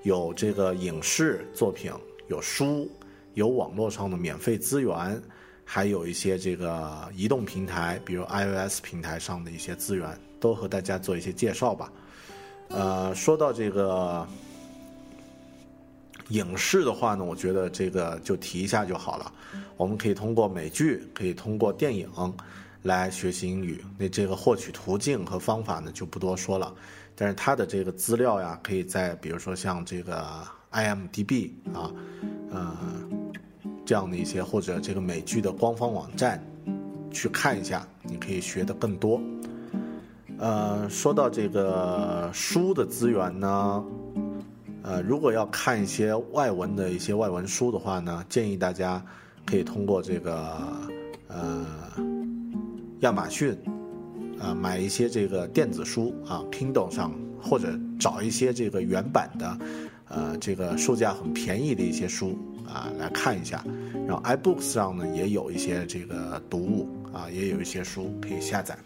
有这个影视作品，有书，有网络上的免费资源。还有一些这个移动平台，比如 iOS 平台上的一些资源，都和大家做一些介绍吧。呃，说到这个影视的话呢，我觉得这个就提一下就好了。我们可以通过美剧，可以通过电影来学习英语。那这个获取途径和方法呢，就不多说了。但是它的这个资料呀，可以在比如说像这个 IMDB 啊，呃。这样的一些或者这个美剧的官方网站去看一下，你可以学的更多。呃，说到这个书的资源呢，呃，如果要看一些外文的一些外文书的话呢，建议大家可以通过这个呃亚马逊啊买一些这个电子书啊，Kindle 上或者找一些这个原版的呃这个售价很便宜的一些书。啊，来看一下，然后 iBooks 上呢也有一些这个读物啊，也有一些书可以下载。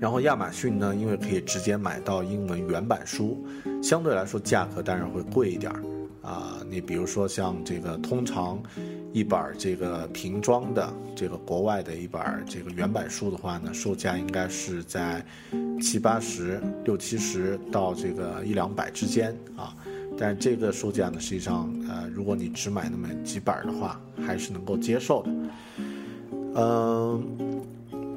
然后亚马逊呢，因为可以直接买到英文原版书，相对来说价格当然会贵一点儿啊。你比如说像这个，通常一本这个瓶装的这个国外的一本这个原版书的话呢，售价应该是在七八十、六七十到这个一两百之间啊。但这个售价呢，实际上，呃，如果你只买那么几本的话，还是能够接受的。嗯，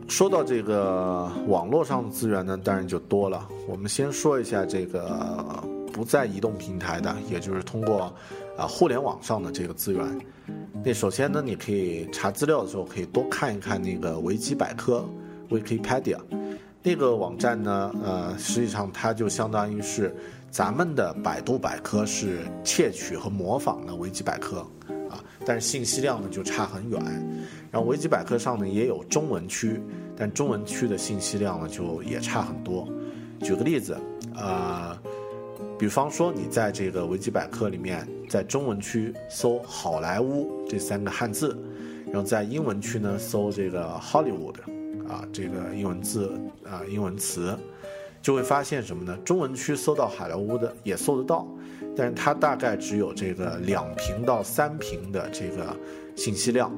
说到这个网络上的资源呢，当然就多了。我们先说一下这个不在移动平台的，也就是通过啊互联网上的这个资源。那首先呢，你可以查资料的时候可以多看一看那个维基百科 （Wikipedia） 那个网站呢，呃，实际上它就相当于是咱们的百度百科是窃取和模仿的维基百科啊，但是信息量呢就差很远。然后维基百科上呢也有中文区，但中文区的信息量呢就也差很多。举个例子，呃，比方说你在这个维基百科里面，在中文区搜“好莱坞”这三个汉字，然后在英文区呢搜这个 Hollywood，啊，这个英文字啊英文词，就会发现什么呢？中文区搜到好莱坞的也搜得到，但是它大概只有这个两屏到三屏的这个信息量。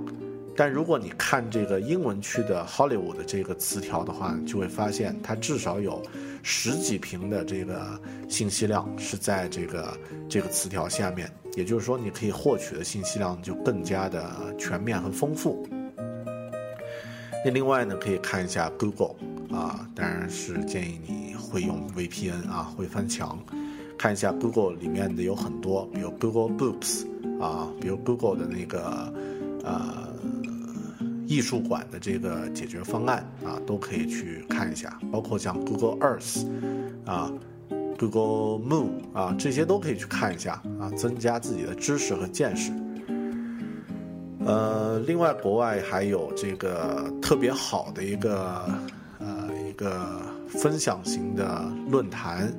但如果你看这个英文区的 Hollywood 的这个词条的话，就会发现它至少有十几屏的这个信息量是在这个这个词条下面，也就是说，你可以获取的信息量就更加的全面和丰富。那另外呢，可以看一下 Google 啊，当然是建议你会用 VPN 啊，会翻墙，看一下 Google 里面的有很多，比如 Google Books 啊，比如 Google 的那个呃。艺术馆的这个解决方案啊，都可以去看一下，包括像 Google Earth 啊、Google Moon 啊，这些都可以去看一下啊，增加自己的知识和见识。呃，另外国外还有这个特别好的一个呃一个分享型的论坛，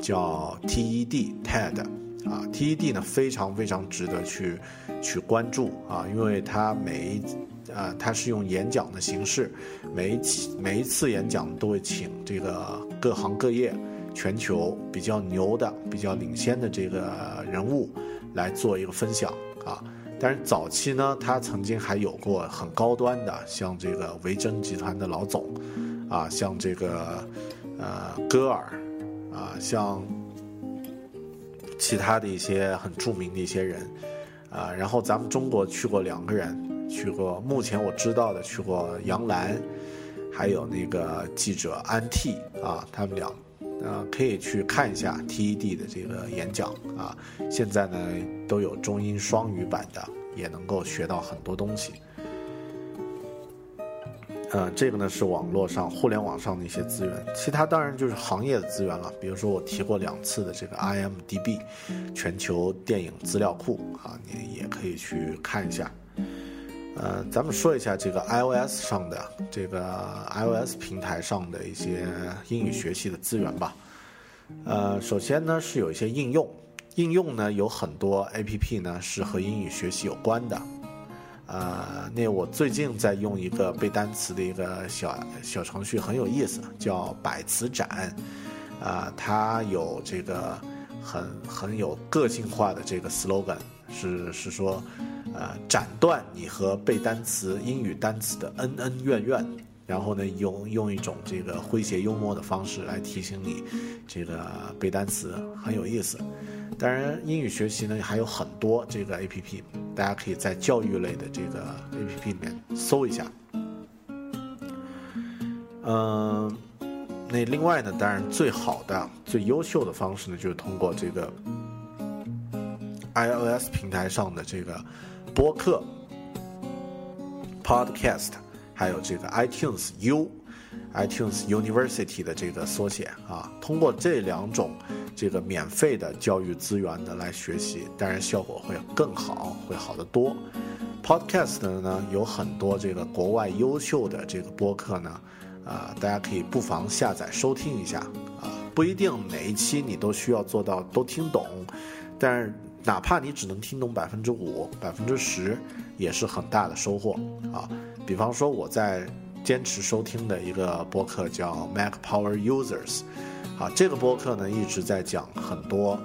叫 TED TED 啊，TED 呢非常非常值得去去关注啊，因为它每一啊，它是用演讲的形式，每一期每一次演讲都会请这个各行各业、全球比较牛的、比较领先的这个人物来做一个分享啊。但是早期呢，他曾经还有过很高端的，像这个维珍集团的老总，啊，像这个呃戈尔，啊，像其他的一些很著名的一些人，啊，然后咱们中国去过两个人。去过，目前我知道的去过杨澜，还有那个记者安替啊，他们俩，呃，可以去看一下 TED 的这个演讲啊。现在呢都有中英双语版的，也能够学到很多东西。呃，这个呢是网络上、互联网上的一些资源，其他当然就是行业的资源了。比如说我提过两次的这个 IMDB 全球电影资料库啊，你也可以去看一下。呃，咱们说一下这个 iOS 上的这个 iOS 平台上的一些英语学习的资源吧。呃，首先呢是有一些应用，应用呢有很多 APP 呢是和英语学习有关的。呃，那我最近在用一个背单词的一个小小程序，很有意思，叫百词斩。啊，它有这个很很有个性化的这个 slogan，是是说。呃，斩断你和背单词、英语单词的恩恩怨怨，然后呢，用用一种这个诙谐幽默的方式来提醒你，这个背单词很有意思。当然，英语学习呢还有很多这个 A P P，大家可以在教育类的这个 A P P 里面搜一下。嗯，那另外呢，当然最好的、最优秀的方式呢，就是通过这个 I O S 平台上的这个。播客、Podcast，还有这个 iTunes U，iTunes University 的这个缩写啊，通过这两种这个免费的教育资源的来学习，当然效果会更好，会好得多。Podcast 呢，有很多这个国外优秀的这个播客呢，啊，大家可以不妨下载收听一下啊，不一定每一期你都需要做到都听懂，但是。哪怕你只能听懂百分之五、百分之十，也是很大的收获啊！比方说，我在坚持收听的一个播客叫 Mac Power Users，啊，这个播客呢一直在讲很多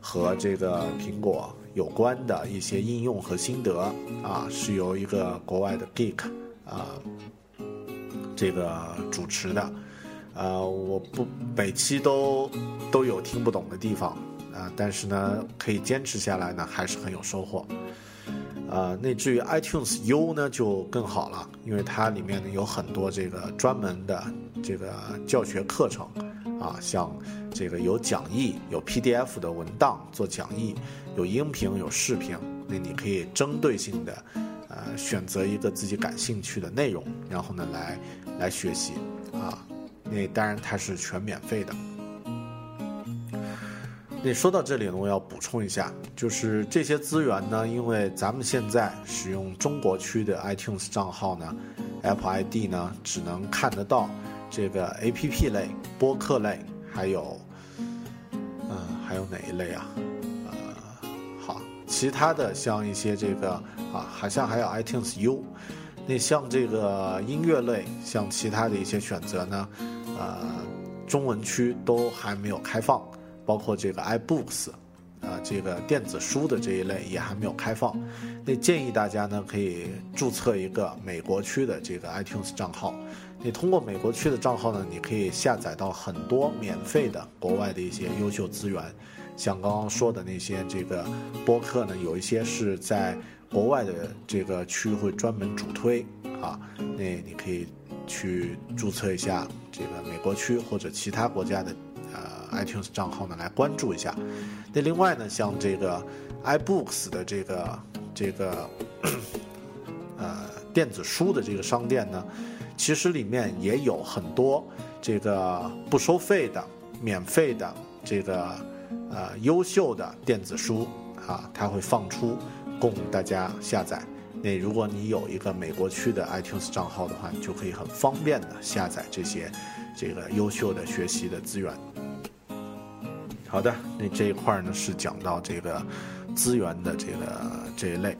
和这个苹果有关的一些应用和心得啊，是由一个国外的 geek 啊这个主持的，啊，我不每期都都有听不懂的地方。啊，但是呢，可以坚持下来呢，还是很有收获。呃，那至于 iTunes U 呢，就更好了，因为它里面呢有很多这个专门的这个教学课程，啊，像这个有讲义、有 PDF 的文档做讲义，有音频、有视频。那你可以针对性的，呃，选择一个自己感兴趣的内容，然后呢，来来学习啊。那当然它是全免费的。那说到这里呢，我要补充一下，就是这些资源呢，因为咱们现在使用中国区的 iTunes 账号呢，Apple ID 呢，只能看得到这个 APP 类、播客类，还有，嗯，还有哪一类啊？呃，好，其他的像一些这个啊，好像还有 iTunes U。那像这个音乐类，像其他的一些选择呢，呃，中文区都还没有开放。包括这个 iBooks，啊，这个电子书的这一类也还没有开放。那建议大家呢，可以注册一个美国区的这个 iTunes 账号。你通过美国区的账号呢，你可以下载到很多免费的国外的一些优秀资源。像刚刚说的那些这个播客呢，有一些是在国外的这个区会专门主推啊。那你可以去注册一下这个美国区或者其他国家的。呃 iTunes 账号呢，来关注一下。那另外呢，像这个 iBooks 的这个这个呃电子书的这个商店呢，其实里面也有很多这个不收费的、免费的这个呃优秀的电子书啊，它会放出供大家下载。那如果你有一个美国区的 iTunes 账号的话，你就可以很方便的下载这些这个优秀的学习的资源。好的，那这一块呢是讲到这个资源的这个这一类。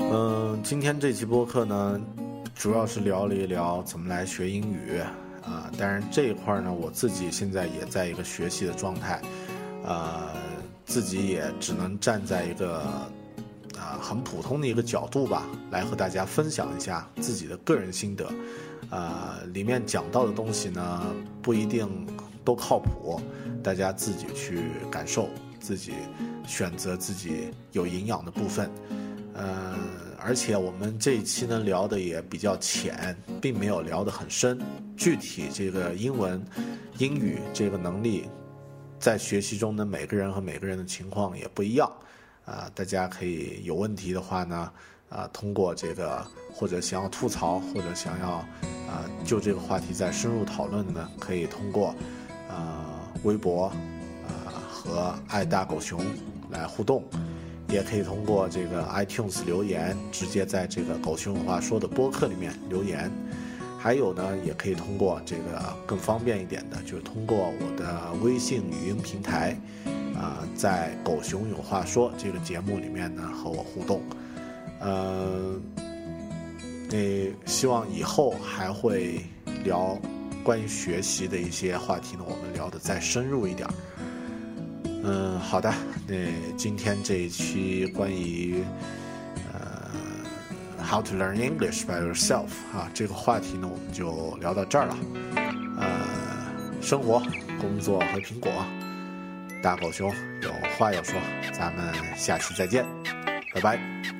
嗯，今天这期播客呢，主要是聊了一聊怎么来学英语啊。当然这一块呢，我自己现在也在一个学习的状态。呃，自己也只能站在一个啊很普通的一个角度吧，来和大家分享一下自己的个人心得。呃，里面讲到的东西呢，不一定都靠谱，大家自己去感受，自己选择自己有营养的部分。呃，而且我们这一期呢聊的也比较浅，并没有聊得很深。具体这个英文、英语这个能力。在学习中呢，每个人和每个人的情况也不一样，啊，大家可以有问题的话呢，啊，通过这个或者想要吐槽或者想要啊就这个话题再深入讨论呢，可以通过啊微博啊和爱大狗熊来互动，也可以通过这个 iTunes 留言，直接在这个狗熊有话说的播客里面留言。还有呢，也可以通过这个更方便一点的，就是通过我的微信语音平台，啊，在《狗熊有话说》这个节目里面呢和我互动，呃，那希望以后还会聊关于学习的一些话题呢，我们聊的再深入一点。嗯，好的，那今天这一期关于。How to learn English by yourself？啊，这个话题呢，我们就聊到这儿了。呃，生活、工作和苹果，大狗熊有话要说，咱们下期再见，拜拜。